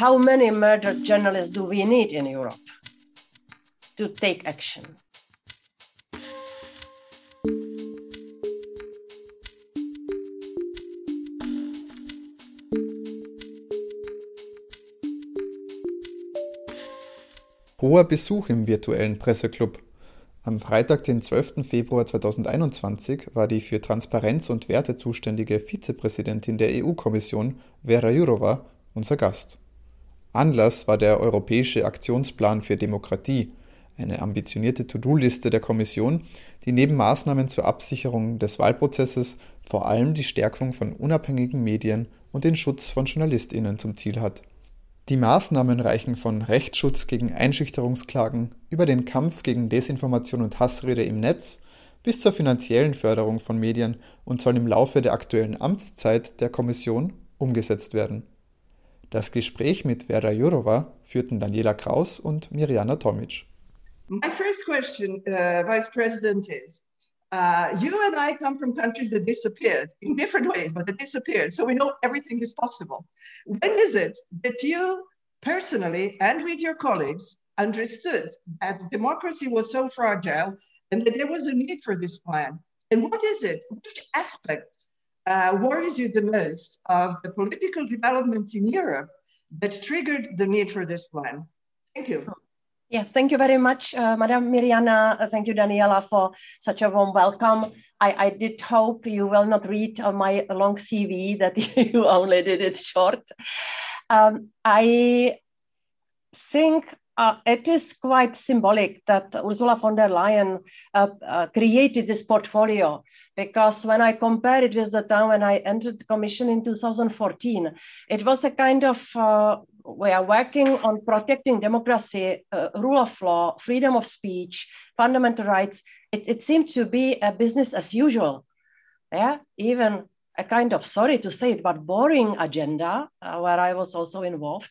how many murdered journalists do we need in Europe to take action? Hoher Besuch im virtuellen Presseclub. Am Freitag, den 12. Februar 2021, war die für Transparenz und Werte zuständige Vizepräsidentin der EU-Kommission, Vera Jourova, unser Gast. Anlass war der Europäische Aktionsplan für Demokratie, eine ambitionierte To-Do-Liste der Kommission, die neben Maßnahmen zur Absicherung des Wahlprozesses vor allem die Stärkung von unabhängigen Medien und den Schutz von Journalistinnen zum Ziel hat. Die Maßnahmen reichen von Rechtsschutz gegen Einschüchterungsklagen über den Kampf gegen Desinformation und Hassrede im Netz bis zur finanziellen Förderung von Medien und sollen im Laufe der aktuellen Amtszeit der Kommission umgesetzt werden. Das Gespräch mit Vera Jourova führten Daniela Kraus und Mirjana Tomic. My first question, uh, Vice President, is uh, you and I come from countries that disappeared in different ways, but that disappeared. So we know everything is possible. When is it that you personally and with your colleagues understood that democracy was so fragile and that there was a need for this plan? And what is it? Which aspect uh, worries you the most of the political developments in Europe that triggered the need for this plan? Thank you. Yes, thank you very much, uh, Madam Mirjana. Uh, thank you, Daniela, for such a warm welcome. I, I did hope you will not read on my long CV that you only did it short. Um, I think uh, it is quite symbolic that Ursula von der Leyen uh, uh, created this portfolio because when I compare it with the time when I entered the commission in 2014, it was a kind of uh, we are working on protecting democracy, uh, rule of law, freedom of speech, fundamental rights. It, it seemed to be a business as usual. Yeah, even a kind of sorry to say it, but boring agenda uh, where I was also involved.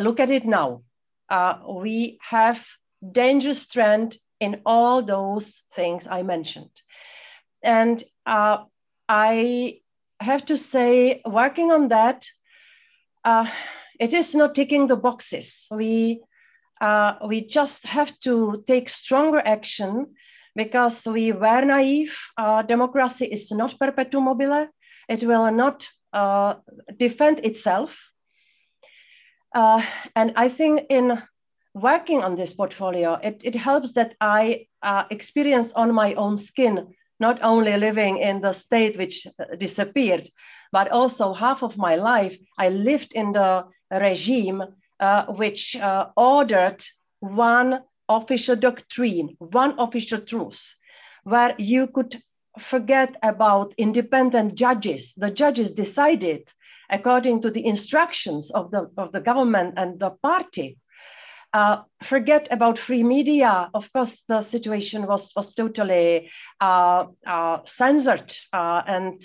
Look at it now. Uh, we have dangerous trend in all those things I mentioned, and uh, I have to say, working on that uh, it is not ticking the boxes. We uh, we just have to take stronger action because we were naive. Democracy is not perpetuum mobile. It will not uh, defend itself. Uh, and I think in working on this portfolio, it, it helps that I uh, experience on my own skin, not only living in the state which disappeared, but also half of my life I lived in the regime uh, which uh, ordered one official doctrine, one official truth, where you could forget about independent judges. The judges decided according to the instructions of the, of the government and the party. Uh, forget about free media. Of course, the situation was, was totally uh, uh, censored uh, and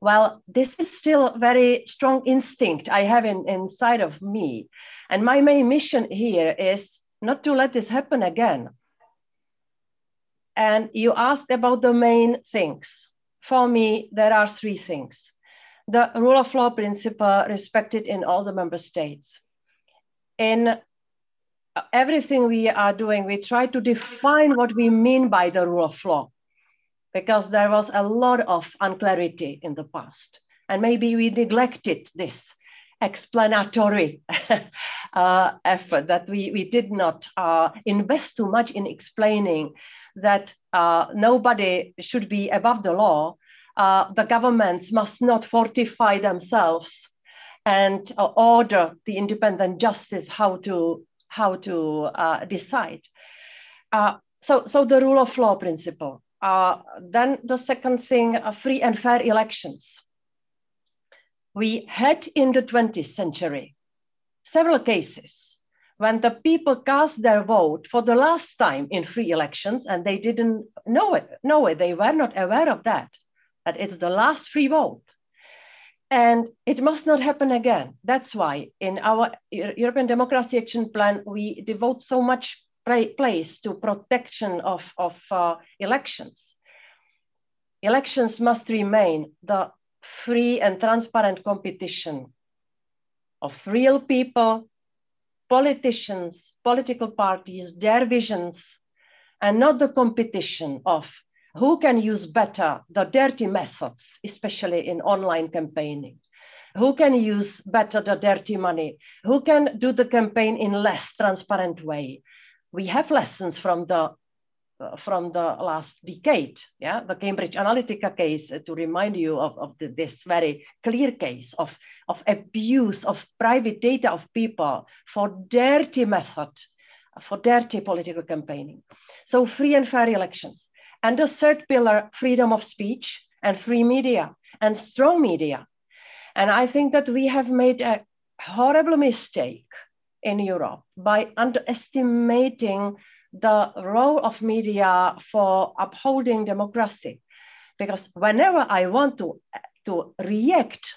well, this is still very strong instinct I have in, inside of me. And my main mission here is not to let this happen again. And you asked about the main things. For me, there are three things. The rule of law principle respected in all the member states. In everything we are doing, we try to define what we mean by the rule of law because there was a lot of unclarity in the past. And maybe we neglected this explanatory uh, effort that we, we did not uh, invest too much in explaining that uh, nobody should be above the law. Uh, the governments must not fortify themselves and uh, order the independent justice how to how to uh, decide. so, so the rule of law principle uh, then the second thing, uh, free and fair elections. We had in the 20th century several cases when the people cast their vote for the last time in free elections and they didn't know it, know it. They were not aware of that, it's the last free vote. And it must not happen again. That's why in our European Democracy Action Plan, we devote so much place to protection of, of uh, elections. Elections must remain the free and transparent competition of real people, politicians, political parties, their visions, and not the competition of who can use better the dirty methods, especially in online campaigning. Who can use better the dirty money? Who can do the campaign in less transparent way? We have lessons from the from the last decade, yeah, the Cambridge Analytica case, uh, to remind you of, of the, this very clear case of, of abuse of private data of people for dirty method, for dirty political campaigning. So free and fair elections. And the third pillar, freedom of speech and free media and strong media. And I think that we have made a horrible mistake in Europe by underestimating the role of media for upholding democracy. Because whenever I want to, to react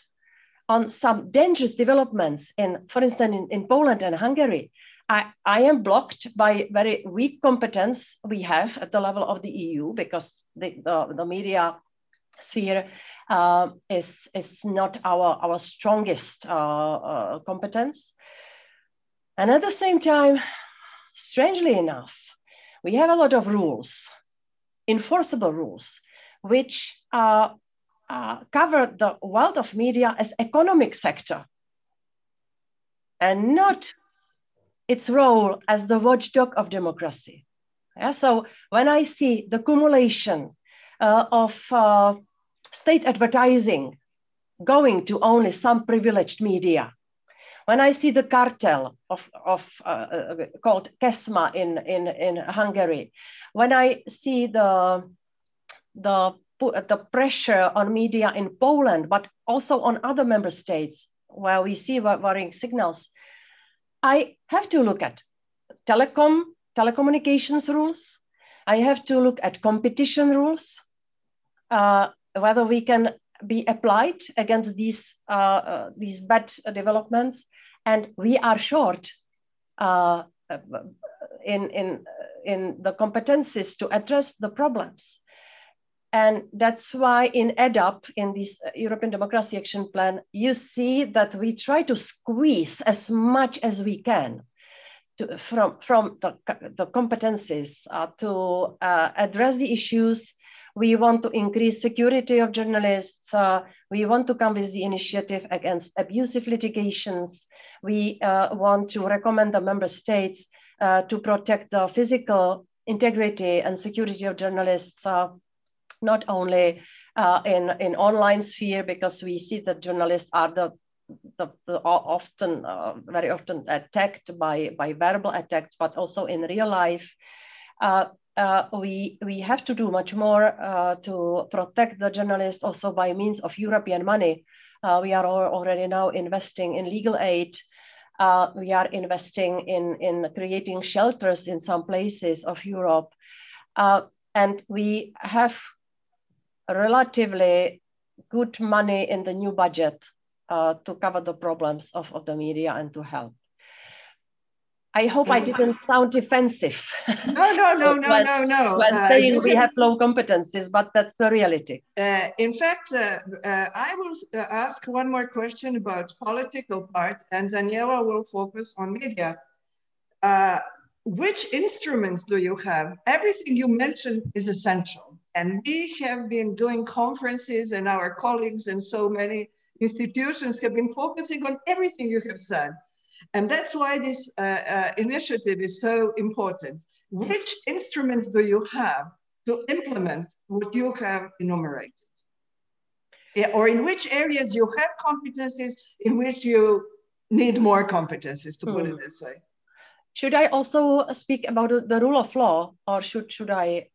on some dangerous developments in, for instance, in, in Poland and Hungary, I, I am blocked by very weak competence we have at the level of the EU because the, the, the media sphere uh, is, is not our, our strongest uh, uh, competence. And at the same time, strangely enough, we have a lot of rules, enforceable rules, which uh, uh, cover the world of media as economic sector and not its role as the watchdog of democracy. Yeah, so when I see the accumulation uh, of uh, state advertising going to only some privileged media, when I see the cartel of, of uh, uh, called KESMA in, in, in Hungary, when I see the, the, the pressure on media in Poland, but also on other member states where we see worrying signals, I have to look at telecom, telecommunications rules. I have to look at competition rules, uh, whether we can be applied against these, uh, uh, these bad developments. And we are short uh, in, in, in the competencies to address the problems. And that's why in EDAP, in this European Democracy Action Plan, you see that we try to squeeze as much as we can to, from, from the, the competencies uh, to uh, address the issues we want to increase security of journalists. Uh, we want to come with the initiative against abusive litigations. We uh, want to recommend the member states uh, to protect the physical integrity and security of journalists, uh, not only uh, in, in online sphere, because we see that journalists are the the, the, often uh, very often attacked by by verbal attacks, but also in real life. Uh, uh, we, we have to do much more uh, to protect the journalists also by means of European money. Uh, we are already now investing in legal aid. We are investing in, in creating shelters in some places of Europe. And we have relatively good money in the new budget uh, to cover the problems of, of the media and to help. I hope I didn't sound defensive. No, no, no, no, when, no, no. When uh, saying we can... have low competencies, but that's the reality. Uh, in fact, uh, uh I will uh, ask one more question about political part, and Daniela will focus on media. Uh, which instruments do you have? Everything you mentioned is essential, and we have been doing conferences, and our colleagues and so many institutions have been focusing on everything you have said. And that's why this uh, uh, initiative is so important. Which instruments do you have to implement what you have enumerated? Yeah, or in which areas you have competencies in which you need more competencies, to put hmm. it this way. Should I also speak about the rule of law or should, should I?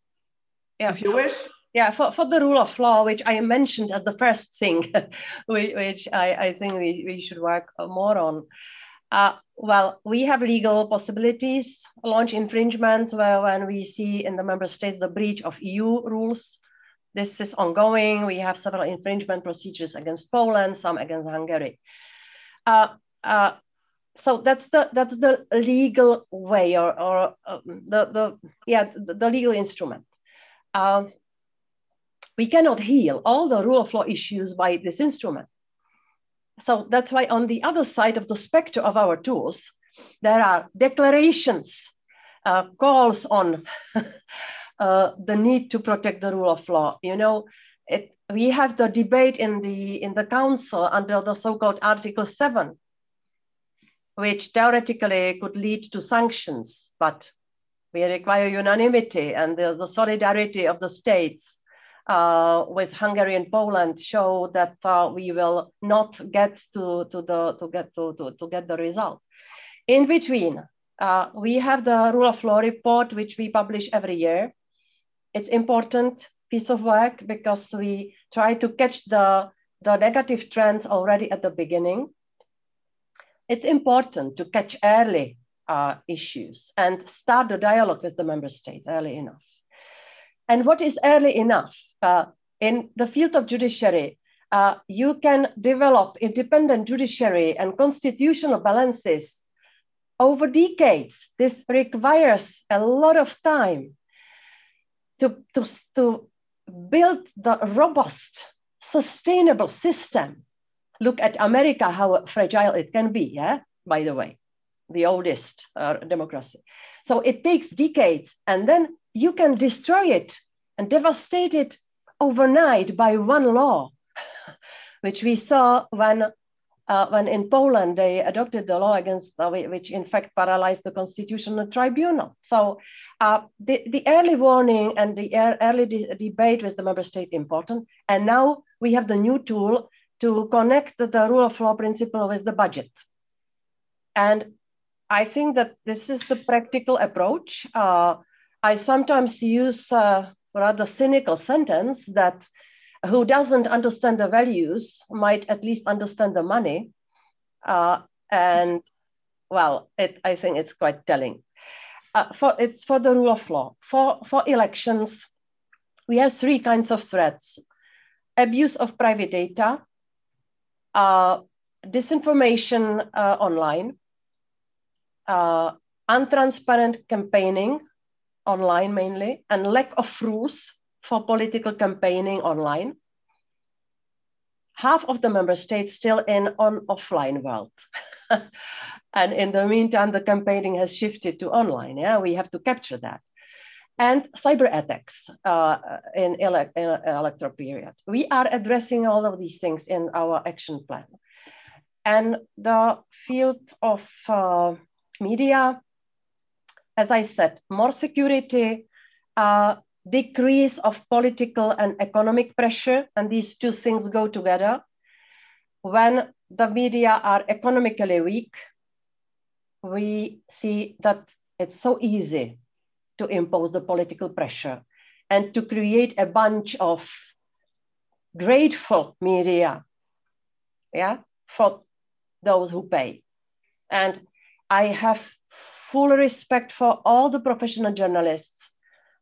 Yeah. If you wish. Yeah, for, for the rule of law, which I mentioned as the first thing, which, I, I think we, we should work more on. Uh, well, we have legal possibilities, launch infringements where when we see in the member states the breach of EU rules. This is ongoing. We have several infringement procedures against Poland, some against Hungary. Uh, uh, so that's the that's the legal way or, or um, the, the yeah the, the legal instrument. Uh, we cannot heal all the rule of law issues by this instrument so that's why on the other side of the spectrum of our tools, there are declarations, uh, calls on uh, the need to protect the rule of law. You know, it, we have the debate in the in the council under the so-called Article 7, which theoretically could lead to sanctions, but we require unanimity and the, the solidarity of the states uh, with Hungary and Poland show that uh, we will not get to, to the to get to, to, to get the result. In between, uh, we have the rule of law report, which we publish every year. It's important piece of work because we try to catch the, the negative trends already at the beginning. It's important to catch early uh, issues and start the dialogue with the member states early enough. And what is early enough? Uh, in the field of judiciary, uh, you can develop independent judiciary and constitutional balances over decades. This requires a lot of time to, to, to build the robust, sustainable system. Look at America, how fragile it can be, yeah, by the way, the oldest uh, democracy. So it takes decades, and then you can destroy it and devastate it overnight by one law, which we saw when, uh, when in Poland they adopted the law against, uh, which in fact paralyzed the constitutional tribunal. So uh, the, the early warning and the early de debate with the member state important. And now we have the new tool to connect the rule of law principle with the budget. And I think that this is the practical approach. Uh, I sometimes use a rather cynical sentence that who doesn't understand the values might at least understand the money. Uh, and well, it, I think it's quite telling. Uh, for, it's for the rule of law. For, for elections, we have three kinds of threats. Abuse of private data, uh, disinformation uh, online, uh, untransparent campaigning, online mainly, and lack of rules for political campaigning online. Half of the member states still in on offline world. and in the meantime, the campaigning has shifted to online. Yeah, we have to capture that. And cyber attacks uh, in, ele in electoral period. We are addressing all of these things in our action plan. And the field of uh, media as I said, more security, uh, decrease of political and economic pressure, and these two things go together. When the media are economically weak, we see that it's so easy to impose the political pressure and to create a bunch of grateful media yeah, for those who pay. And I have full respect for all the professional journalists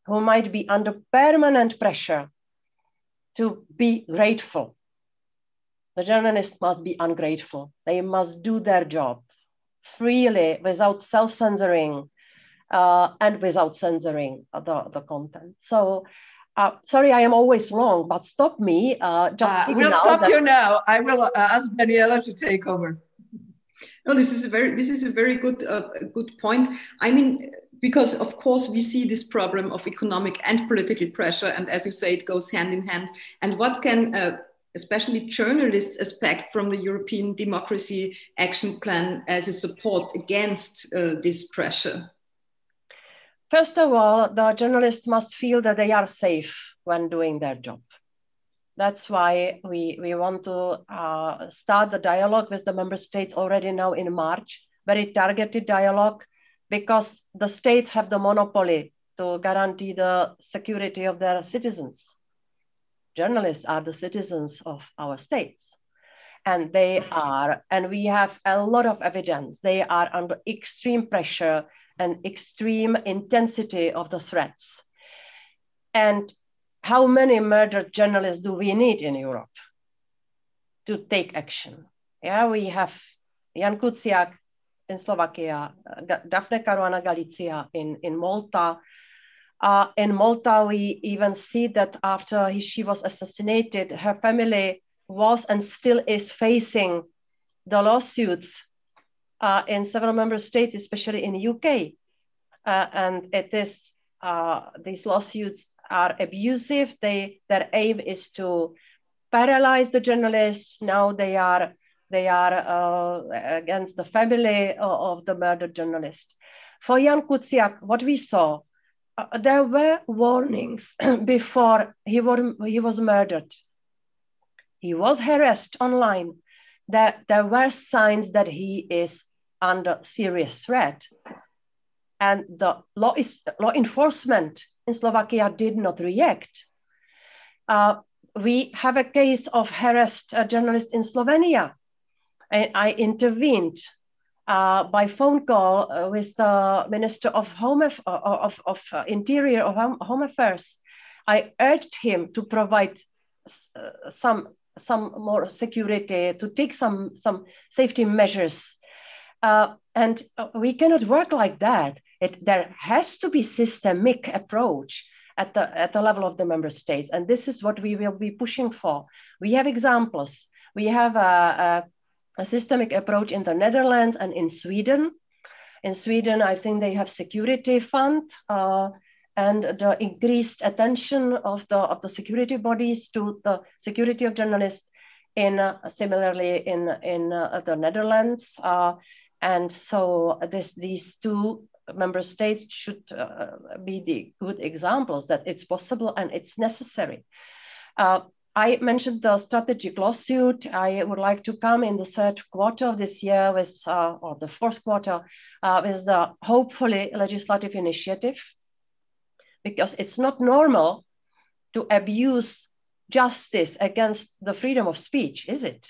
who might be under permanent pressure to be grateful. The journalists must be ungrateful. They must do their job freely without self censoring uh, and without censoring the, the content. So, uh, sorry, I am always long, but stop me. Uh, just uh, we'll stop that- you now. I will uh, ask Daniela to take over. No, this is a very this is a very good uh, good point. I mean, because of course we see this problem of economic and political pressure, and as you say, it goes hand in hand. And what can uh, especially journalists expect from the European Democracy Action Plan as a support against uh, this pressure? First of all, the journalists must feel that they are safe when doing their job. That's why we, we want to uh, start the dialogue with the member states already now in March, very targeted dialogue, because the states have the monopoly to guarantee the security of their citizens. Journalists are the citizens of our states. And they are, and we have a lot of evidence, they are under extreme pressure and extreme intensity of the threats. And how many murdered journalists do we need in Europe to take action? Yeah, we have Jan Kuciak in Slovakia, Daphne Caruana Galizia in, in Malta. Uh, in Malta, we even see that after he, she was assassinated, her family was and still is facing the lawsuits uh, in several member states, especially in the UK. Uh, and it is, uh, these lawsuits are abusive. They, their aim is to paralyze the journalists. Now they are, they are uh, against the family of, of the murdered journalist. For Jan Kuciak, what we saw, uh, there were warnings before he, were, he was murdered. He was harassed online that there were signs that he is under serious threat. And the law, is, law enforcement in Slovakia did not react. Uh, we have a case of harassed uh, journalist in Slovenia. I, I intervened uh, by phone call uh, with the Minister of Home of, of, of uh, Interior of Home, Affairs. I urged him to provide uh, some some more security, to take some, some safety measures. Uh, and uh, we cannot work like that. It, there has to be systemic approach at the, at the level of the member states. And this is what we will be pushing for. We have examples. We have a, a, a systemic approach in the Netherlands and in Sweden. In Sweden, I think they have security fund. Uh, and the increased attention of the of the security bodies to the security of journalists in uh, similarly in in uh, the Netherlands uh, and so this these two member states should uh, be the good examples that it's possible and it's necessary uh, I mentioned the strategic lawsuit. I would like to come in the third quarter of this year with, uh, or the fourth quarter, with the hopefully legislative initiative because it's not normal to abuse justice against the freedom of speech, is it?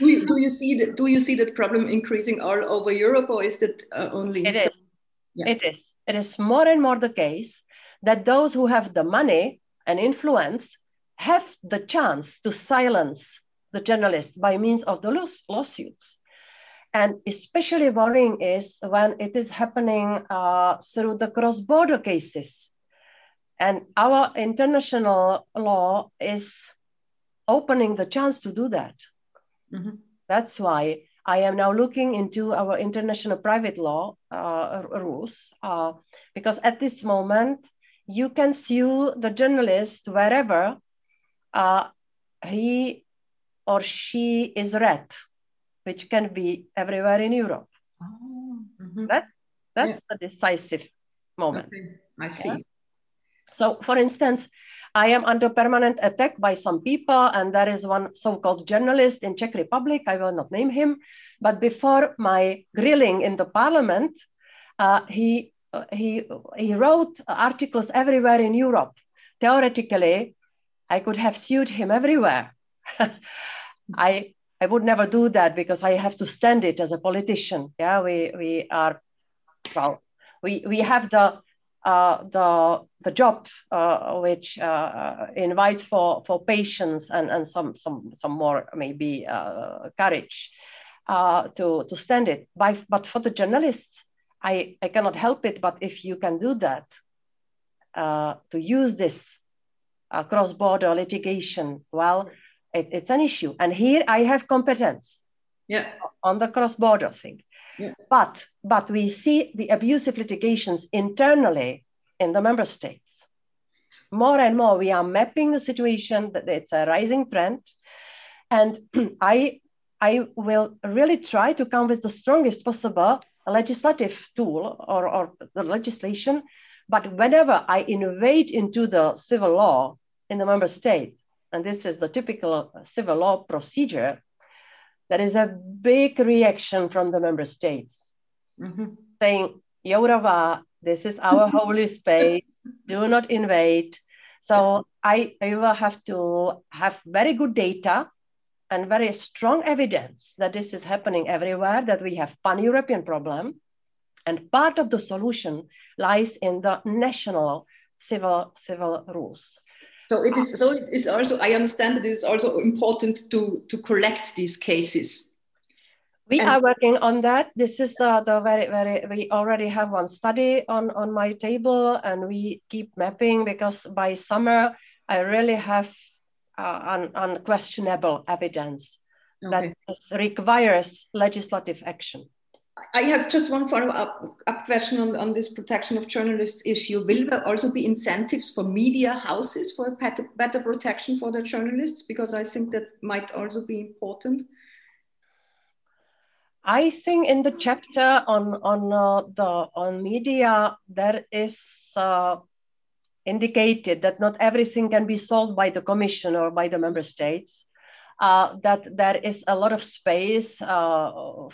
Do, you, do, you, see that? Do you see that problem increasing all over Europe, or is that uh, only? It is. Yeah. It is. It is more and more the case that those who have the money and influence have the chance to silence the journalists by means of the lawsuits. And especially worrying is when it is happening uh, through the cross border cases. And our international law is opening the chance to do that. Mm-hmm. That's why I am now looking into our international private law uh, rules, uh, because at this moment, you can sue the journalist wherever uh, he or she is read which can be everywhere in Europe. Oh, mm-hmm. That, that's yeah. the decisive moment. Okay. I see. Yeah? So, for instance, I am under permanent attack by some people, and there is one so-called journalist in Czech Republic. I will not name him, but before my grilling in the parliament, uh, he uh, he he wrote articles everywhere in Europe. Theoretically, I could have sued him everywhere. I I would never do that because I have to stand it as a politician. Yeah, we we are well, we we have the uh, the the job uh, which uh, invites for for patience and and some some some more maybe uh, courage uh, to to stand it. By, but for the journalists, I I cannot help it. But if you can do that, uh, to use this cross border litigation, well it, it's an issue. And here I have competence yeah. on the cross-border thing. Yeah. But but we see the abusive litigations internally in the member states. More and more, we are mapping the situation that it's a rising trend. And I I will really try to come with the strongest possible legislative tool or, or the legislation. But whenever I innovate into the civil law in the member state, and this is the typical civil law procedure, there is a big reaction from the member states mm-hmm. saying, Jourova, this is our holy space, do not invade. So I, I will have to have very good data and very strong evidence that this is happening everywhere, that we have pan-European problem. And part of the solution lies in the national civil, civil rules. So it is. So it's also. I understand that it is also important to to collect these cases. We and are working on that. This is uh, the very very. We already have one study on on my table, and we keep mapping because by summer I really have uh, un, unquestionable evidence okay. that requires legislative action. I have just one follow-up up question on, on this protection of journalists issue. Will there also be incentives for media houses for better, better protection for the journalists? Because I think that might also be important. I think in the chapter on on uh, the on media there is uh, indicated that not everything can be solved by the commission or by the member states uh, that there is a lot of space uh,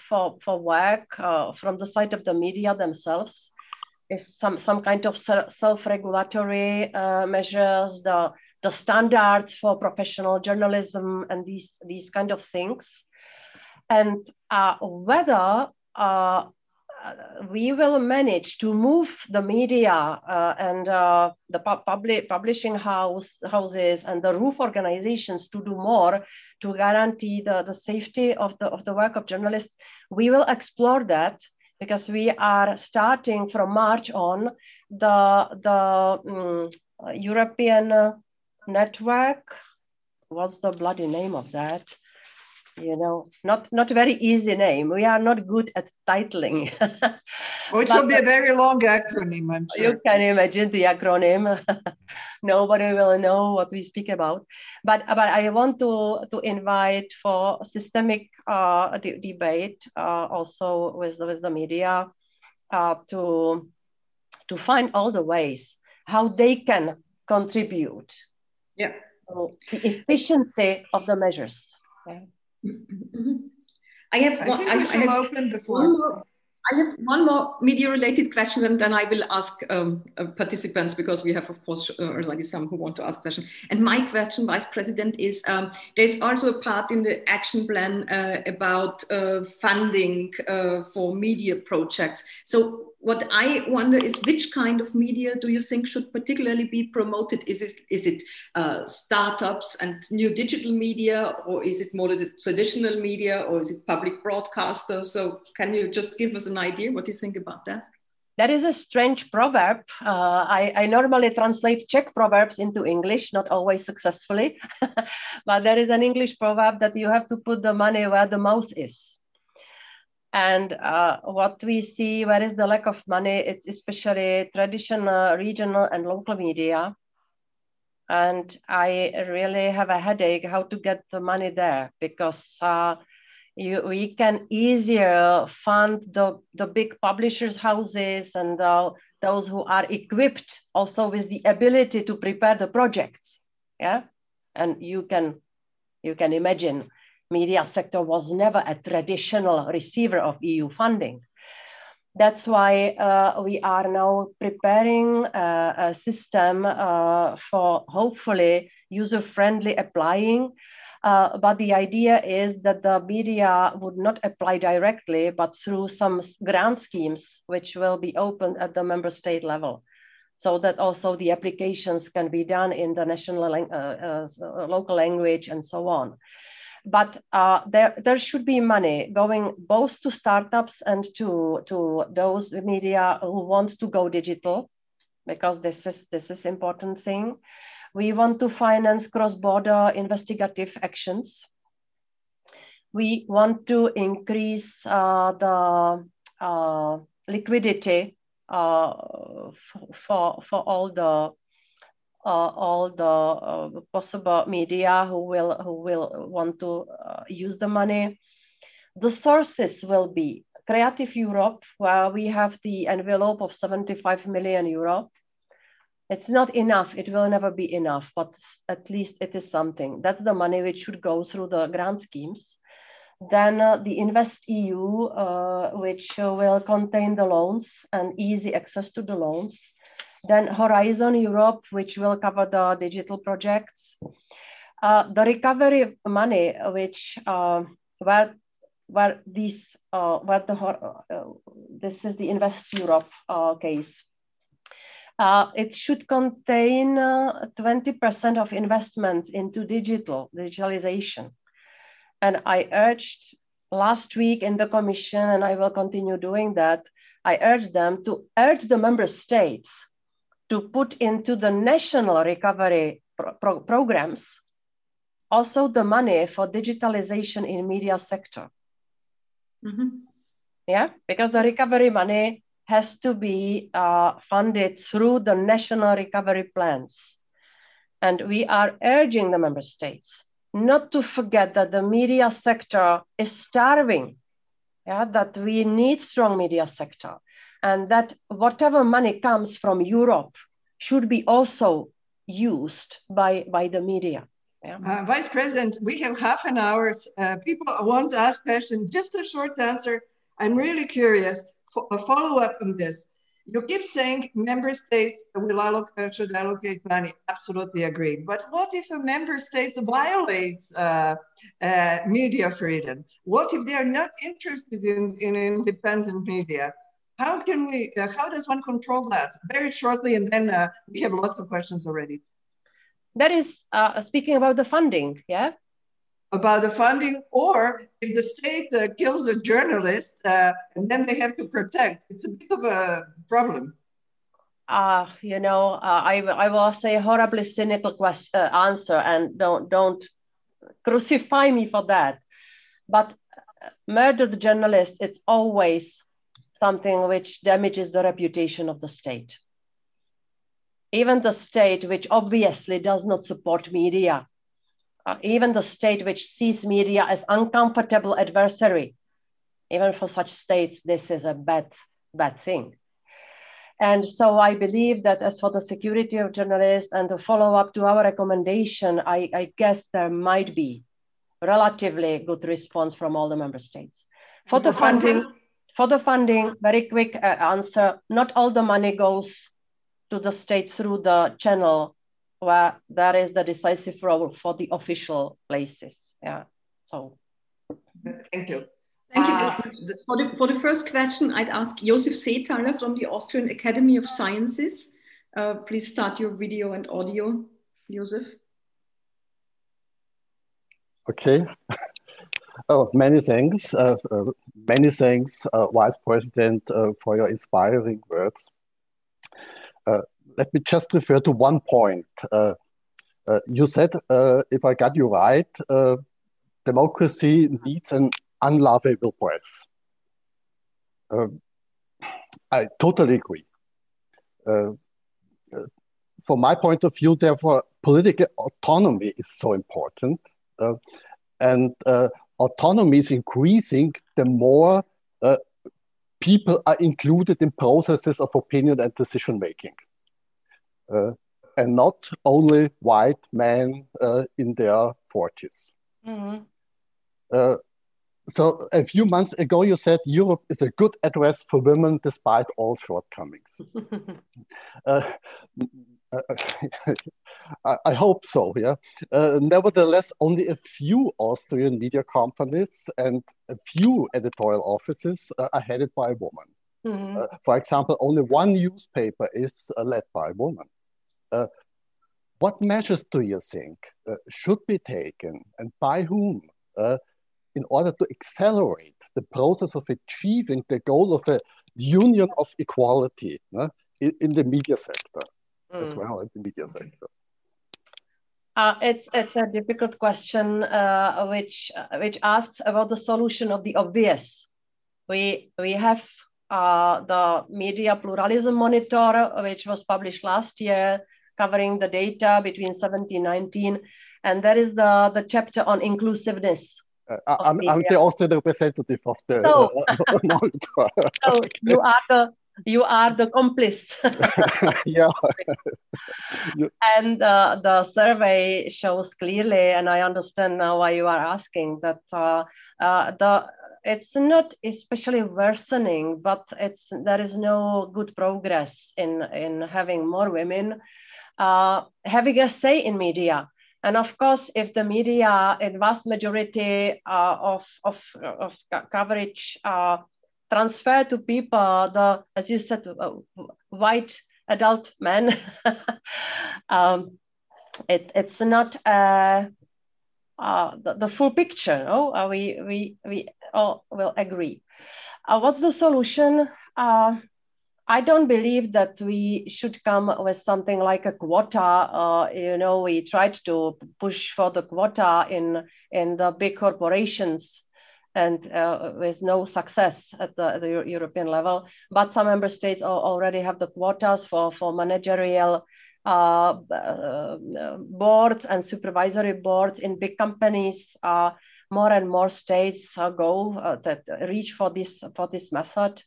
for, for work uh, from the side of the media themselves. Is some, some kind of self-regulatory uh, measures, the, the standards for professional journalism and these, these kind of things. And uh, whether uh, we will manage to move the media uh, and uh, the pu public publishing house houses and the roof organizations to do more to guarantee the, the safety of the of the work of journalists. We will explore that because we are starting from march on the the um, european network. What's the bloody name of that you know not not very easy name. We are not good at titling. Which will be a very long acronym i'm sure. You can imagine the acronym. Nobody will know what we speak about. But but i want to to invite for systemic uh, de- debate uh, also with with the media uh, to to find all the ways how they can contribute yeah. to the efficiency of the measures. Okay? I have I one, I, I have open the floor. One more, I have one more media-related question, and then I will ask um, uh, participants because we have, of course, uh, already some who want to ask questions. And my question, Vice President, is um, there's also a part in the action plan uh, about uh, funding uh, for media projects. So what I wonder is which kind of media do you think should particularly be promoted? Is it, is it uh, startups and new digital media, or is it more the traditional media, or is it public broadcasters? So can you just give us an idea what you think about that? That is a strange proverb. Uh, I, I, normally translate Czech proverbs into English, not always successfully. but there is an English proverb that you have to put the money where the mouth is. And uh, what we see, where is the lack of money, it's especially traditional, regional, and local media. And I really have a headache how to get the money there because uh, you, we can easier fund the, the big publishers' houses and those who are equipped also with the ability to prepare the projects. Yeah, and you can you can imagine media sector was never a traditional receiver of EU funding. That's why uh, we are now preparing uh, a system uh, for hopefully user-friendly applying. Uh, but the idea is that the media would not apply directly, but through some grant schemes, which will be opened at the member state level so that also the applications can be done in the national uh, uh, local language and so on but uh, there, there should be money going both to startups and to, to those media who want to go digital, because this is, this is important thing. We want to finance cross-border investigative actions. We want to increase uh, the uh, liquidity uh, for, for all the all the uh, possible media who will who will want to uh, use the money. The sources will be Creative Europe, where we have the envelope of 75 million euro. It's not enough. It will never be enough, but at least it is something. That's the money which should go through the grant schemes. Then uh, the Invest EU, uh, which will contain the loans and easy access to the loans then Horizon Europe, which will cover the digital projects. Uh, the recovery money, which uh, where where these uh, where the uh, this is the Invest Europe uh, case. Uh, it should contain 20% of investments into digital digitalization, and I urged last week in the Commission, and I will continue doing that. I urged them to urge the member states to put into the national recovery pro pro programs also the money for digitalization in media sector. Mm-hmm. Yeah, because the recovery money has to be uh, funded through the national recovery plans. And we are urging the member states not to forget that the media sector is starving, yeah, that we need strong media sector, and that whatever money comes from Europe should be also used by, by the media. Yeah. Uh, Vice President, we have half an hour. Uh, people want to ask questions. Just a short answer. I'm really curious. For a follow up on this. You keep saying member states will allocate, should allocate money. Absolutely agreed. But what if a member state violates uh, uh, media freedom? What if they are not interested in, in independent media? How can we, uh, how does one control that? Very shortly, and then uh, we have lots of questions already. That is uh, speaking about the funding, yeah? About the funding, or if the state uh, kills a journalist uh, and then they have to protect, it's a bit of a problem. Uh, you know, uh, I, I will say a horribly cynical question, uh, answer, and don't don't crucify me for that. But murdered journalist, it's always something which damages the reputation of the state. Even the state which obviously does not support media, uh, even the state which sees media as uncomfortable adversary, even for such states, this is a bad, bad thing. And so I believe that as for the security of journalists and the follow up to our recommendation, I, I guess there might be relatively good response from all the member states. For the funding, for the funding, very quick uh, answer, not all the money goes to the state through the channel where there is the decisive role for the official places. Yeah, so. Thank you. Thank you. Uh, for, the, for the first question, I'd ask Josef Seethaler from the Austrian Academy of Sciences. Uh, please start your video and audio, Josef. Okay. Oh, many thanks. Uh, uh, many thanks, uh, Vice President, uh, for your inspiring words. Uh, let me just refer to one point. Uh, you said, if I got you right, democracy needs an unlovable press. I totally agree. from my point of view, therefore, political autonomy is so important. and autonomy is increasing, the more uh, people are included in processes of opinion and decision making. Uh, and not only white men uh, in their 40s. Mm-hmm. Uh, so a few months ago, you said Europe is a good address for women despite all shortcomings. I, I, hope so, yeah. Uh, nevertheless, only a few Austrian media companies and a few editorial offices uh, are headed by a woman. Mm-hmm. Uh, for example, only one newspaper is uh, led by a woman. Uh, what measures do you think uh, should be taken and by whom in order to accelerate the process of achieving the goal of a union of equality in the media sector? Mm. as well in the media sector? Uh, it's it's a difficult question, uh, which uh, which asks about the solution of the obvious. We we have uh, the media pluralism monitor, which was published last year, covering the data between 1719, and there is the the chapter on inclusiveness. Uh, I'm, I'm the Austrian representative of the so, monitor. so you are the you are the complice. yeah. and uh, the survey shows clearly, and I understand now why you are asking that uh, uh, the it's not especially worsening, but it's there is no good progress in in having more women uh, having a say in media. And of course, if the media, in vast majority uh, of, of, of coverage uh, transfer to people the as you said uh, white adult men. Um, it, it's not uh, uh, the, the full picture no? Uh, we we we all will agree. Uh, what's the solution? Uh, I don't believe that we should come with something like a quota. Uh, you know, we tried to push for the quota in in the big corporations, and uh, with no success at the, the, European level. But some member states already have the quotas for for managerial uh, uh, boards and supervisory boards in big companies. Uh, more and more states uh, go that reach for this for this method.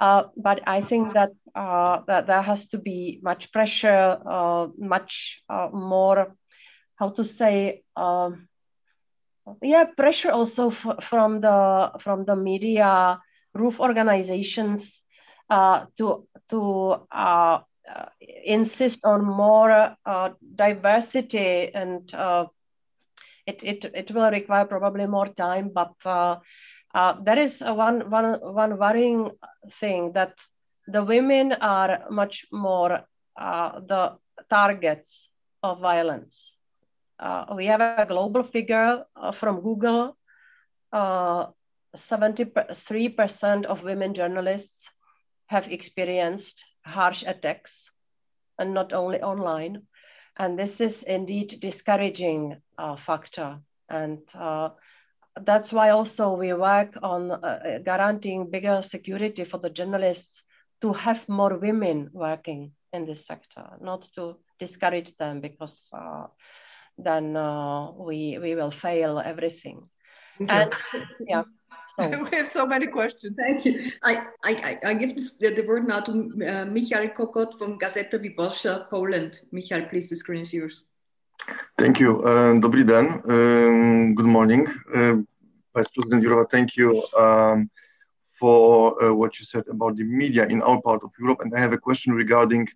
Uh, but I think that, uh, that there has to be much pressure, uh, much uh, more, how to say, um, yeah, pressure also from the from the media, roof organizations uh, to to insist on more diversity and it, it, it will require probably more time, but uh, there is one, one, one worrying thing that the women are much more uh, the targets of violence. Uh, we have a global figure uh, from Google. 73% uh, of women journalists have experienced harsh attacks, and not only online. And this is indeed discouraging factor. And that's why also we work on uh, guaranteeing bigger security for the journalists to have more women working in this sector, not to discourage them because uh, then uh, we we will fail everything. And yeah. So. we have so many questions. Thank you. I, I, I give this, the, the word now to uh, Michal Kokot from Gazeta Wyborcza, Poland. Michal, please, the screen is yours. Thank you. Uh, Dobry den. Um, good morning. Uh, Vice President Jourova, thank you um, for uh, what you said about the media in our part of Europe. And I have a question regarding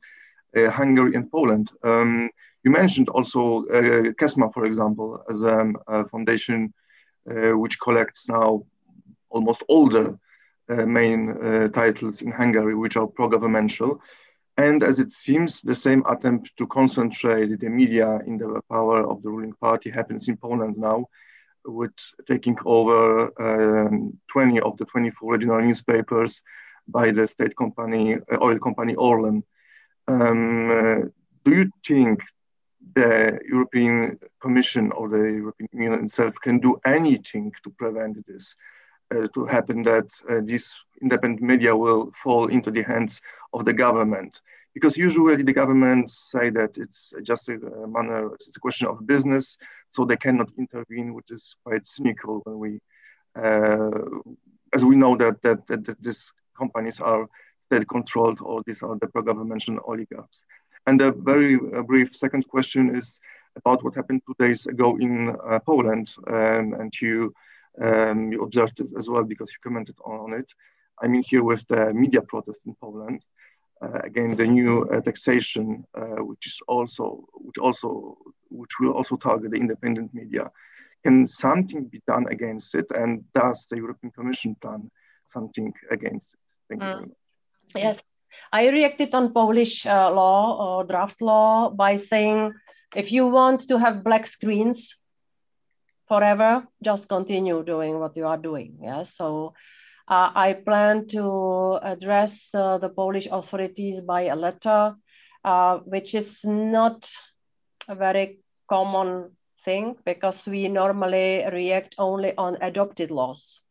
uh, Hungary and Poland. Um, you mentioned also uh, KESMA, for example, as um, a foundation uh, which collects now almost all the uh, main titles in Hungary, which are pro-governmental. And as it seems, the same attempt to concentrate the media in the power of the ruling party happens in Poland now, with taking over um, 20 of the 24 regional newspapers by the state company, uh, oil company Orlen. Um, uh, do you think the European Commission or the European Union itself can do anything to prevent this uh, to happen that uh, this independent media will fall into the hands of the government? because usually the governments say that it's just a manner, it's a question of business, so they cannot intervene, which is quite cynical when we, uh, as we know that, that, that, that these companies are state controlled or these are the pro-governmental oligarchs. And a very uh, brief second question is about what happened two days ago in uh, Poland, um, and you um, you observed it as well because you commented on, it. I mean, here with the media protest in Poland, uh, again the new uh, taxation, uh, which is also which also which will also target the independent media. Can something be done against it? And does the European Commission plan something against it? Thank you very much. Yes, I reacted on Polish uh, law or draft law by saying if you want to have black screens forever, just continue doing what you are doing. Yeah, so uh, I plan to address uh, the Polish authorities by a letter, uh, which is not a very common thing because we normally react only on adopted laws.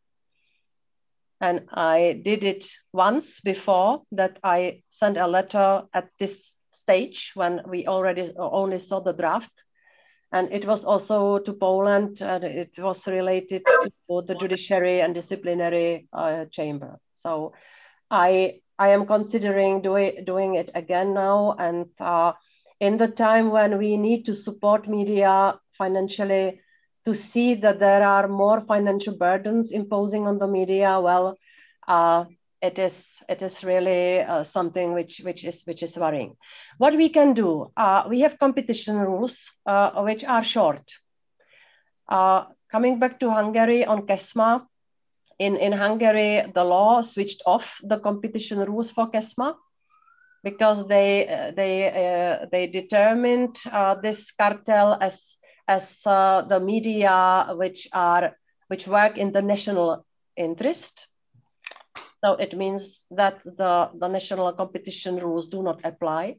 And I did it once before that I sent a letter at this stage when we already only saw the draft and it was also to Poland, and it was related to the judiciary and disciplinary uh, chamber. So I I am considering doing doing it again now, and uh, in the time when we need to support media financially, to see that there are more financial burdens imposing on the media, well, uh, it is it is really uh, something which which is which is worrying. What we can do, uh, we have competition rules uh, which are short. Uh, coming back to Hungary on KESMA, in in Hungary the law switched off the competition rules for KESMA because they uh, they uh, they determined this cartel as as the media which are which work in the national interest So it means that the, the national competition rules do not apply.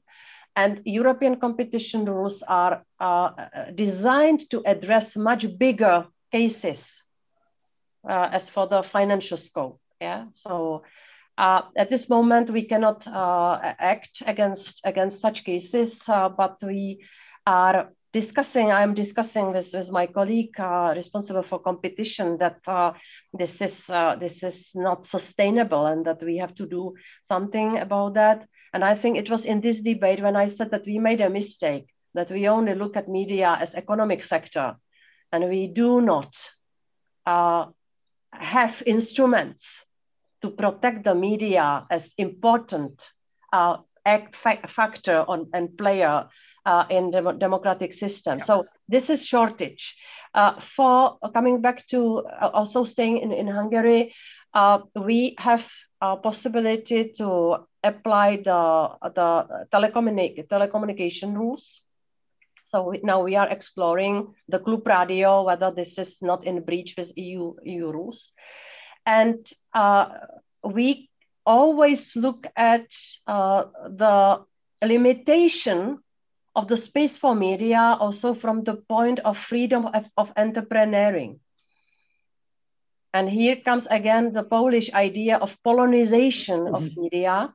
And European competition rules are uh, designed to address much bigger cases uh, as for the financial scope. Yeah. So uh, at this moment, we cannot uh, act against against such cases, uh, but we are discussing. I'm discussing with, with my colleague uh, responsible for competition that uh, this is this is not sustainable and that we have to do something about that. And I think it was in this debate when I said that we made a mistake that we only look at media as economic sector, and we do not have instruments to protect the media as important uh, factor on, and player uh, in the democratic system. Yeah. So this is shortage. Uh, for coming back to uh, also staying in, in Hungary, uh, we have a possibility to apply the, the telecommunic telecommunication rules. So we, now we are exploring the Klub Radio, whether this is not in breach with EU, EU rules. And uh, we always look at uh, the limitation of the space for media also from the point of freedom of, of entrepreneuring. And here comes again the Polish idea of polonization mm-hmm. of media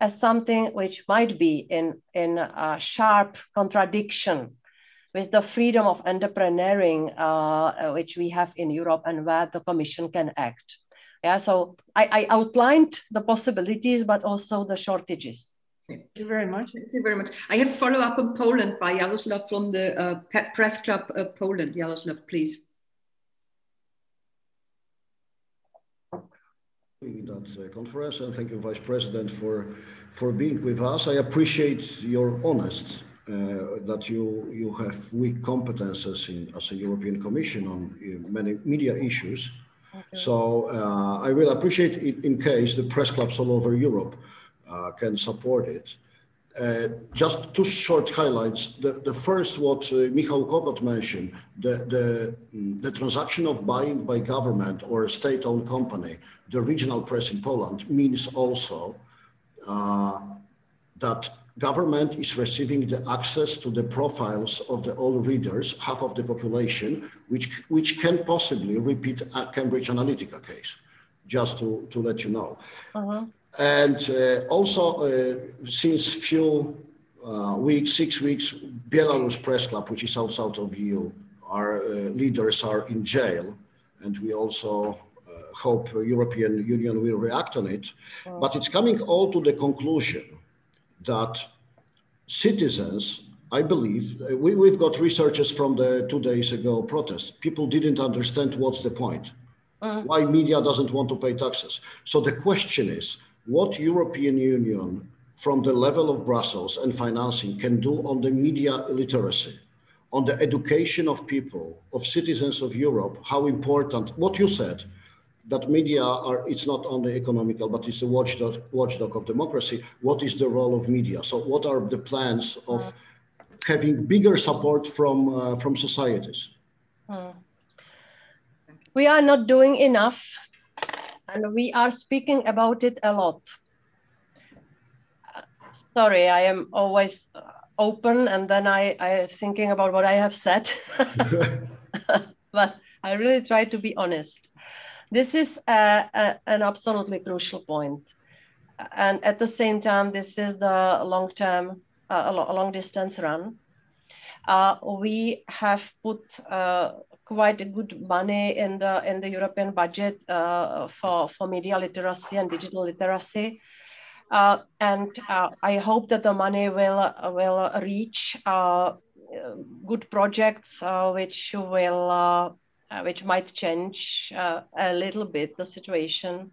as something which might be in, in a sharp contradiction with the freedom of entrepreneuring uh, which we have in Europe and where the Commission can act. Yeah, so I, I outlined the possibilities, but also the shortages. Thank you very much. Thank you very much. I have follow up on Poland by Jaroslav from the uh, Press Club uh, Poland. Jaroslav, please. that uh, conference and thank you, Vice President, for for being with us. I appreciate your honest uh, that you, you have weak competences in, as a European Commission on uh, many media issues. Okay. So uh, I will appreciate it in case the press clubs all over Europe can support it. Uh, just two short highlights. The, the first, what uh, Michał Kokot mentioned, the, the, the transaction of buying by government or a state-owned company, the regional press in Poland, means also that government is receiving the access to the profiles of the all readers, half of the population, which, which can possibly repeat a Cambridge Analytica case, just to, to let you know. Uh-huh. And uh, also, uh, since few uh, weeks, six weeks, Belarus Press Club, which is outside of EU, our uh, leaders are in jail, and we also uh, hope European Union will react on it. But it's coming all to the conclusion that citizens, I believe, we, we've got researchers from the two days ago protest. People didn't understand what's the point, uh-huh. why media doesn't want to pay taxes. So the question is, what European Union from the level of Brussels and financing can do on the media literacy, on the education of people, of citizens of Europe, how important, what you said, that media are it's not only economical but it's the watchdog watchdog of democracy. What is the role of media? So what are the plans of having bigger support from uh, from societies? Hmm. we are not doing enough and we are speaking about it a lot sorry i am always open and then i i thinking about what i have said but i really try to be honest this is a, a, an absolutely crucial point. And at the same time, this is the long term, uh, a long distance run. Uh, we have put uh, quite a good money in the in the European budget uh, for for media literacy and digital literacy, uh, and uh, I hope that the money will will reach good projects which will which might change a little bit the situation.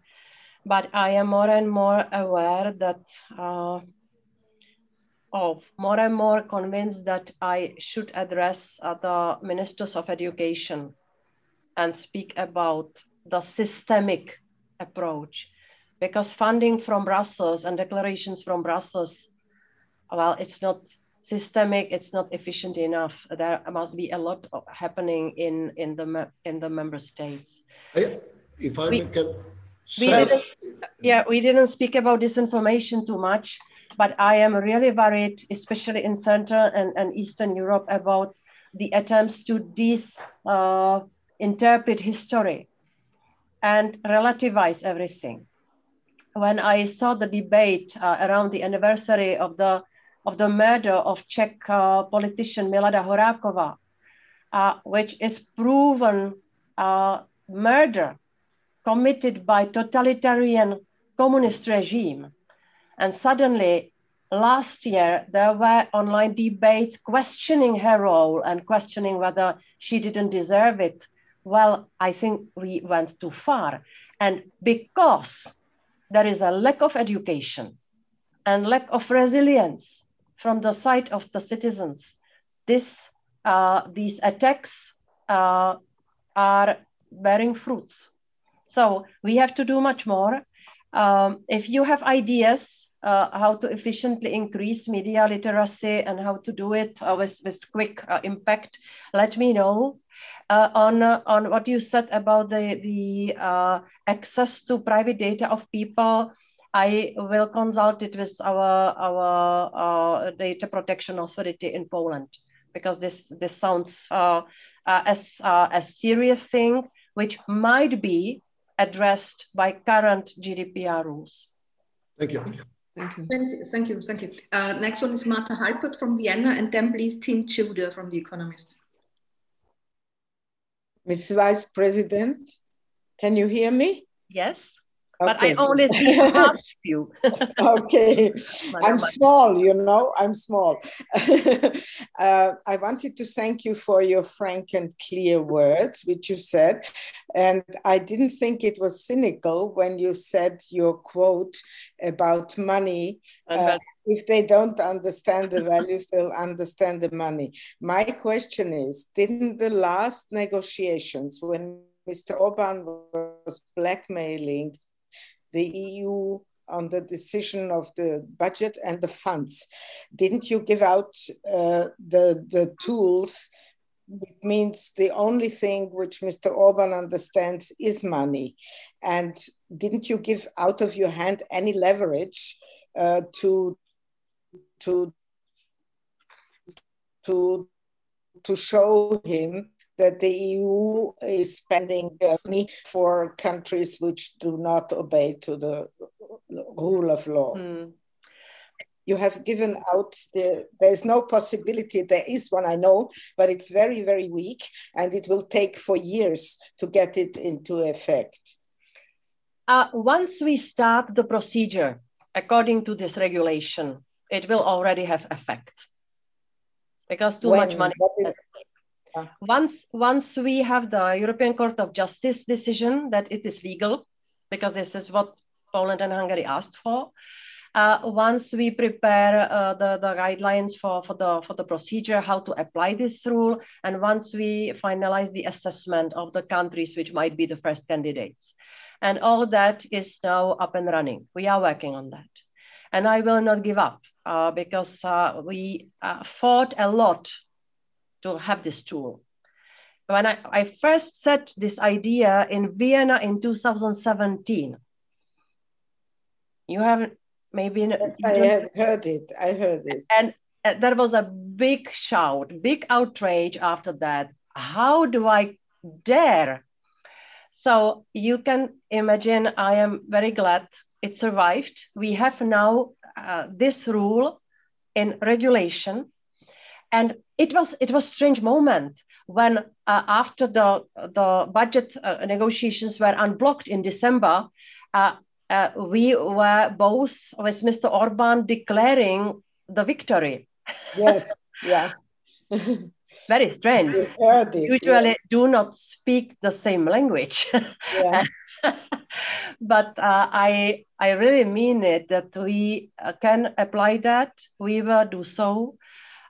But I am more and more aware that, uh, oh, more and more convinced that I should address uh, the ministers of education and speak about the systemic approach. Because funding from Brussels and declarations from Brussels, well, it's not systemic it's not efficient enough. There must be a lot of, happening in in the in the member states. If i we, can say, Yeah, we didn't speak about disinformation too much, but I am really worried, especially in Central and, and Eastern Europe, about the attempts to disinterpret uh, history and relativize everything. When I saw the debate uh, around the anniversary of the of the murder of Czech uh, politician Milada Horáková, uh, which is proven uh, murder committed by totalitarian communist regime. And suddenly, last year, there were online debates questioning her role and questioning whether she didn't deserve it. Well, I think we went too far. And because there is a lack of education and lack of resilience from the side of the citizens, this, uh, these attacks uh, are bearing fruits. So we have to do much more. Um, if you have ideas uh, how to efficiently increase media literacy and how to do it uh, with, with quick uh, impact, let me know. Uh, on, uh, on what you said about the, the uh, access to private data of people, I will consult it with our, our data protection authority in Poland because this, this sounds as a serious thing which might be addressed by current GDPR rules. Thank you. Thank you. Thank you. Thank you. Thank you. Uh, next one is Marta Halpert from Vienna, and then please Tim Childer from The Economist. Ms. Vice President, can you hear me? Yes. But I only see half you. okay. I'm small, you know, I'm small. uh, I wanted to thank you for your frank and clear words, which you said. And I didn't think it was cynical when you said your quote about money. Uh, if they don't understand the values, they'll understand the money. My question is Didn't the last negotiations, when Mr. Orban was blackmailing the EU on the decision of the budget and the funds. Didn't you give out uh, the, the tools? It means the only thing which Mr. Orban understands is money. And didn't you give out of your hand any leverage uh, to, to, to, to show him that the EU is spending money for countries which do not obey to the rule of law. Mm. You have given out the, there's no possibility, there is one I know, but it's very, very weak and it will take for years to get it into effect. Uh, once we start the procedure according to this regulation, it will already have effect because too when? much money. Once, once we have the European Court of Justice decision that it is legal, because this is what Poland and Hungary asked for, uh, once we prepare uh, the, the guidelines for, for, the, for the procedure, how to apply this rule, and once we finalize the assessment of the countries which might be the first candidates. And all that is now up and running. We are working on that. And I will not give up uh, because uh, we uh, fought a lot to have this tool. When I, I first set this idea in Vienna in 2017, you have maybe yes, I have heard it. I heard it. And there was a big shout, big outrage after that. How do I dare? So you can imagine, I am very glad it survived. We have now uh, this rule in regulation and it was it was strange moment when uh, after the the budget uh, negotiations were unblocked in December, uh, uh we were both with Mr. Orban declaring the victory. Yes, yeah. Very strange. Usually, yeah. do not speak the same language. Yeah. but uh, I I really mean it that we uh, can apply that. We will do so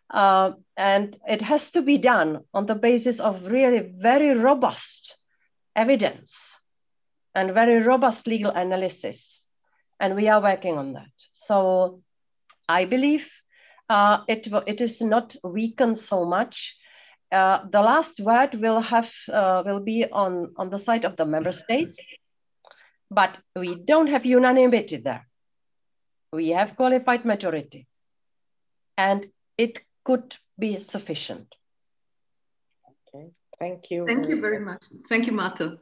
uh, and it has to be done on the basis of really very robust evidence and very robust legal analysis. And we are working on that. So I believe uh, it, it is not weakened so much. Uh, the last word will have uh, will be on, on the side of the member states but we don't have unanimity there. We have qualified majority, and it could be sufficient. Okay, thank you. Thank you very much. Thank you, Marta.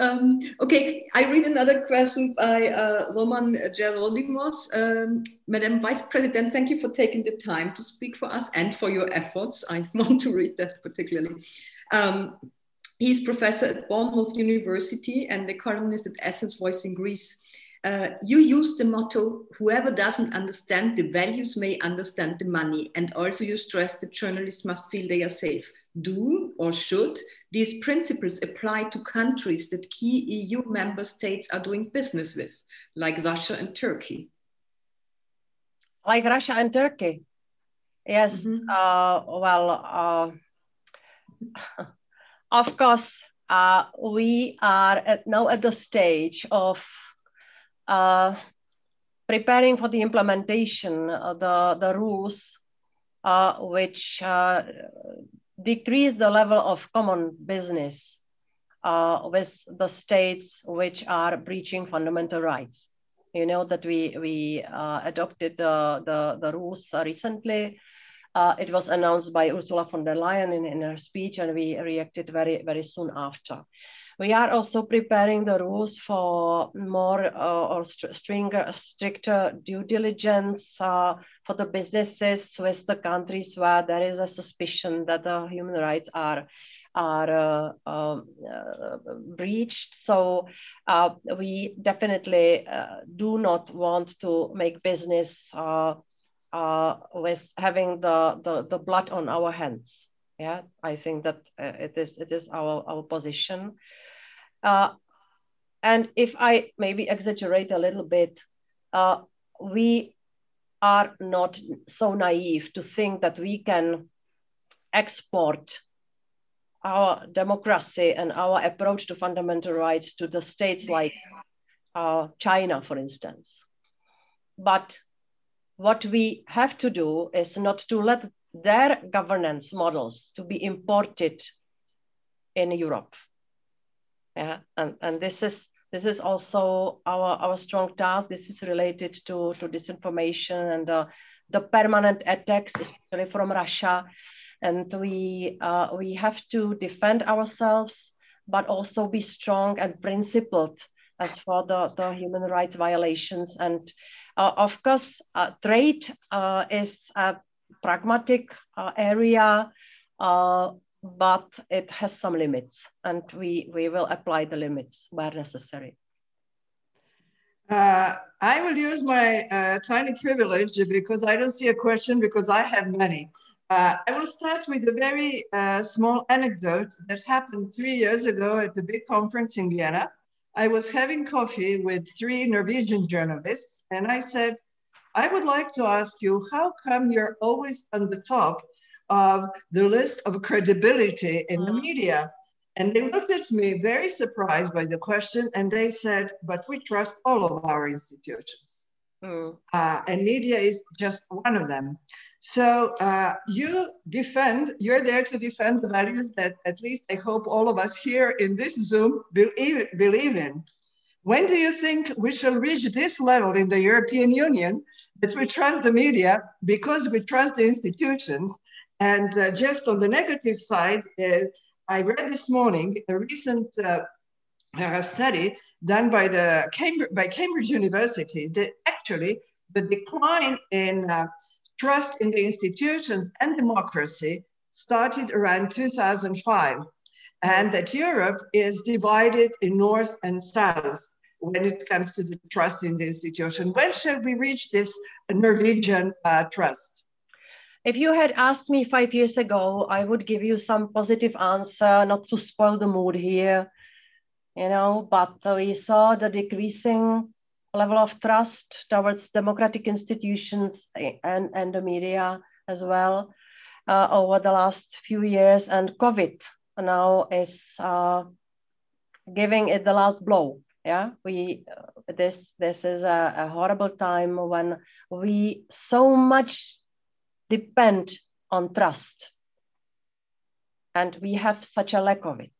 Um, okay, I read another question by uh, Roman Gerodimos. Um, Madam Vice President, thank you for taking the time to speak for us and for your efforts. I want to read that particularly. Um, he's professor at Bournemouth University and the columnist at Athens Voice in Greece. Uh, you use the motto, whoever doesn't understand the values may understand the money. And also you stress that journalists must feel they are safe do or should these principles apply to countries that key EU member states are doing business with, like Russia and Turkey? Like Russia and Turkey? Yes, mm -hmm. uh, well, uh, of course, uh, we are at, now at the stage of preparing for the implementation of the, the rules uh, which uh, decrease the level of common business uh, with the states which are breaching fundamental rights. You know that we we uh, adopted the, the, the rules recently. Uh, it was announced by Ursula von der Leyen in, in her speech, and we reacted very very soon after. We are also preparing the rules for more uh, or st stringer, stricter due diligence uh, for the businesses with the countries where there is a suspicion that the human rights are are uh, um, uh, breached. So uh, we definitely uh, do not want to make business with having the, the, the blood on our hands. Yeah, I think that it is it is our our position. Uh, and if I maybe exaggerate a little bit, uh, we are not so naive to think that we can export our democracy and our approach to fundamental rights to the states like uh, China, for instance. But what we have to do is not to let their governance models to be imported in Europe yeah and and this is this is also our our strong task. This is related to to disinformation and uh, the permanent attacks especially from russia. And we uh, we have to defend ourselves but also be strong and principled as for the, the human rights violations. And uh, of course uh, trade uh, is a pragmatic uh, area but it has some limits and we, we will apply the limits where necessary. Uh, I will use my uh, tiny privilege because I don't see a question because I have many. Uh, I will start with a very uh, small anecdote that happened three years ago at the big conference in Vienna. I was having coffee with three Norwegian journalists and I said, I would like to ask you, how come you're always on the top of the list of credibility in the media. And they looked at me very surprised by the question and they said, but we trust all of our institutions. Mm. Uh, and media is just one of them. So uh, you defend, you're there to defend the values that at least I hope all of us here in this Zoom believe, believe in. When do you think we shall reach this level in the European Union that we trust the media because we trust the institutions and uh, just on the negative side, uh, I read this morning a recent uh, uh study done by the Cambridge, by Cambridge University that actually the decline in uh, trust in the institutions and democracy started around 2005, and that Europe is divided in North and South when it comes to the trust in the institution. When shall we reach this Norwegian uh, trust? If you had asked me five years ago, I would give you some positive answer, not to spoil the mood here, you know, but we saw the decreasing level of trust towards democratic institutions and, and the media as well uh, over the last few years. And COVID now is uh, giving it the last blow. Yeah, we this this is a, a horrible time when we so much depend on trust. And we have such a lack of it.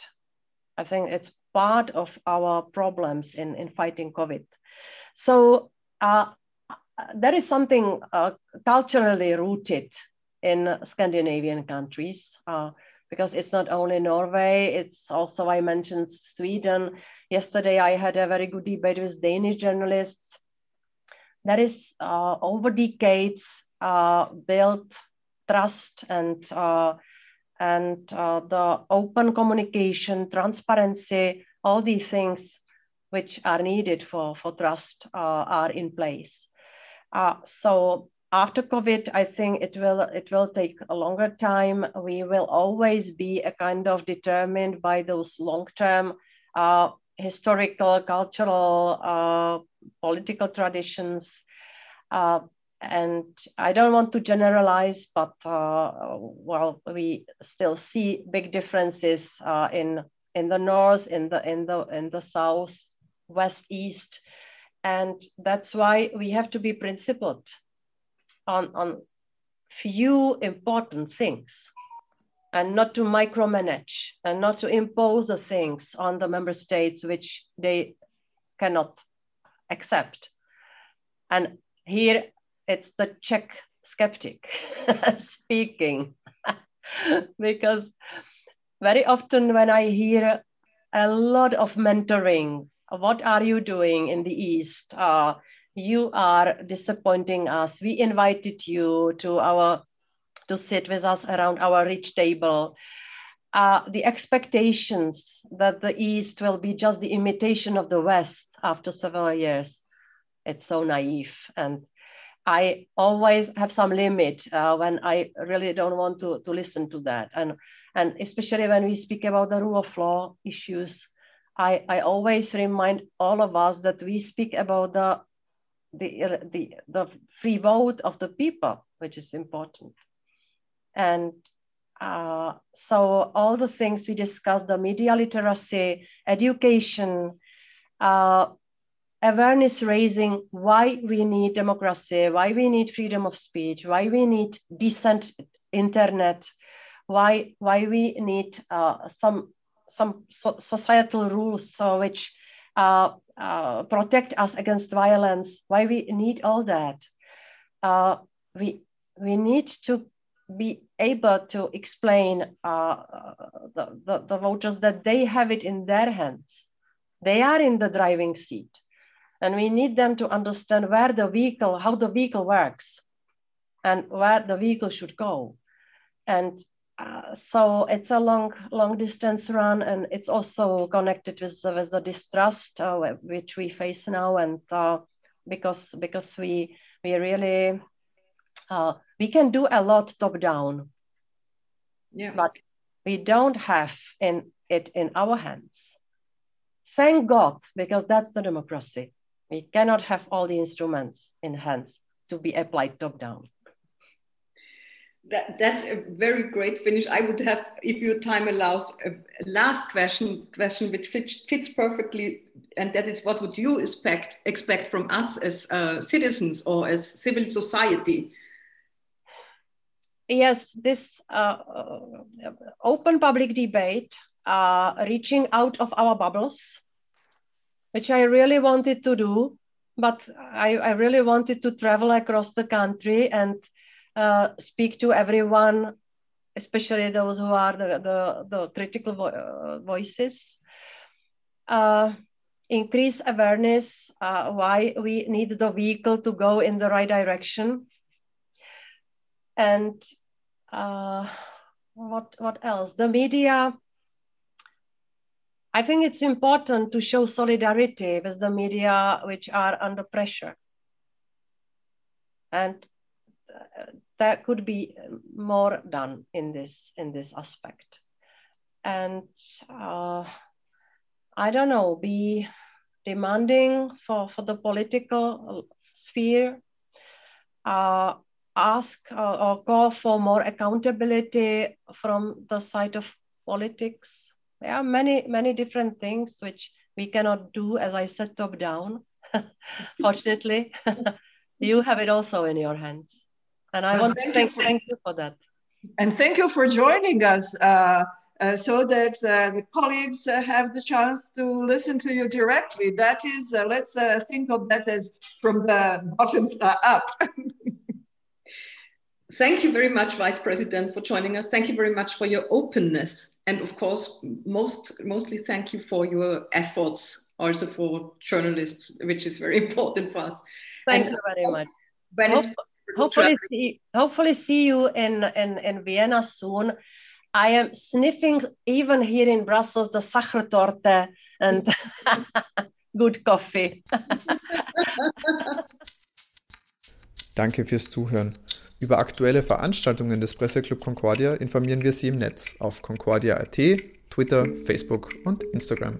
I think it's part of our problems in, in fighting COVID. So uh, there is something uh, culturally rooted in Scandinavian countries uh, because it's not only Norway, it's also, I mentioned Sweden. Yesterday, I had a very good debate with Danish journalists. That is uh, over decades uh, built trust and uh, and uh, the open communication, transparency, all these things which are needed for, for trust are in place. So after COVID, I think it will it will take a longer time. We will always be a kind of determined by those long-term uh, historical, cultural, uh, political traditions. Uh, and I don't want to generalize, but uh, well, we still see big differences uh, in in the north, in the in the in the south, west, east, and that's why we have to be principled on on few important things and not to micromanage and not to impose the things on the member states which they cannot accept. And here it's the Czech skeptic speaking, because very often when I hear a lot of mentoring, what are you doing in the East? Uh, you are disappointing us. We invited you to our to sit with us around our rich table. Uh, the expectations that the East will be just the imitation of the West after several years, it's so naive. And I always have some limit uh, when I really don't want to, to listen to that. And, and especially when we speak about the rule of law issues, I, I always remind all of us that we speak about the, the, the, the free vote of the people, which is important. And uh, so all the things we discussed, the media literacy, education, uh, awareness raising why we need democracy, why we need freedom of speech, why we need decent internet, why why we need uh, some some so societal rules so which uh, uh, protect us against violence, why we need all that. Uh, we we need to be able to explain uh, the, the, the voters that they have it in their hands. They are in the driving seat and we need them to understand where the vehicle, how the vehicle works and where the vehicle should go. And uh, so it's a long, long distance run, and it's also connected with, with the distrust uh, which we face now, and uh, because because we we really uh, we can do a lot top down, yeah, but we don't have in it in our hands. Thank God, because that's the democracy. We cannot have all the instruments in hands to be applied top down. That, that's a very great finish. I would have, if your time allows, a last question, question which fits, fits perfectly, and that is, what would you expect expect from us as uh, citizens or as civil society? Yes, this uh, uh open public debate, uh, reaching out of our bubbles, which I really wanted to do. But I, I really wanted to travel across the country and uh, speak to everyone, especially those who are the, the, the critical vo uh, voices. Uh, increase awareness uh, why we need the vehicle to go in the right direction. And uh, what, what else? The media I think it's important to show solidarity with the media which are under pressure. And uh, there could be more done in this in this aspect. And uh, I don't know, be demanding for, for the political sphere, uh, ask or call for more accountability from the side of politics there are many, many different things which we cannot do, as I said, top down. Fortunately, you have it also in your hands. And I well, want thank to thank you, for, thank you for that. And thank you for joining us. Uh, uh, so that uh, the colleagues uh, have the chance to listen to you directly. That is, uh, let's uh, think of that as from the bottom up. Thank you very much, Vice President, for joining us. Thank you very much for your openness. And of course, most, mostly thank you for your efforts also for journalists, which is very important for us. Thank and you very much. When Hope, hopefully, see, hopefully see you in, in, in Vienna soon. I am sniffing even here in Brussels the Sachertorte and good coffee. Danke fürs Zuhören. Über aktuelle Veranstaltungen des Presseclub Concordia informieren wir Sie im Netz auf concordia.at, Twitter, Facebook und Instagram.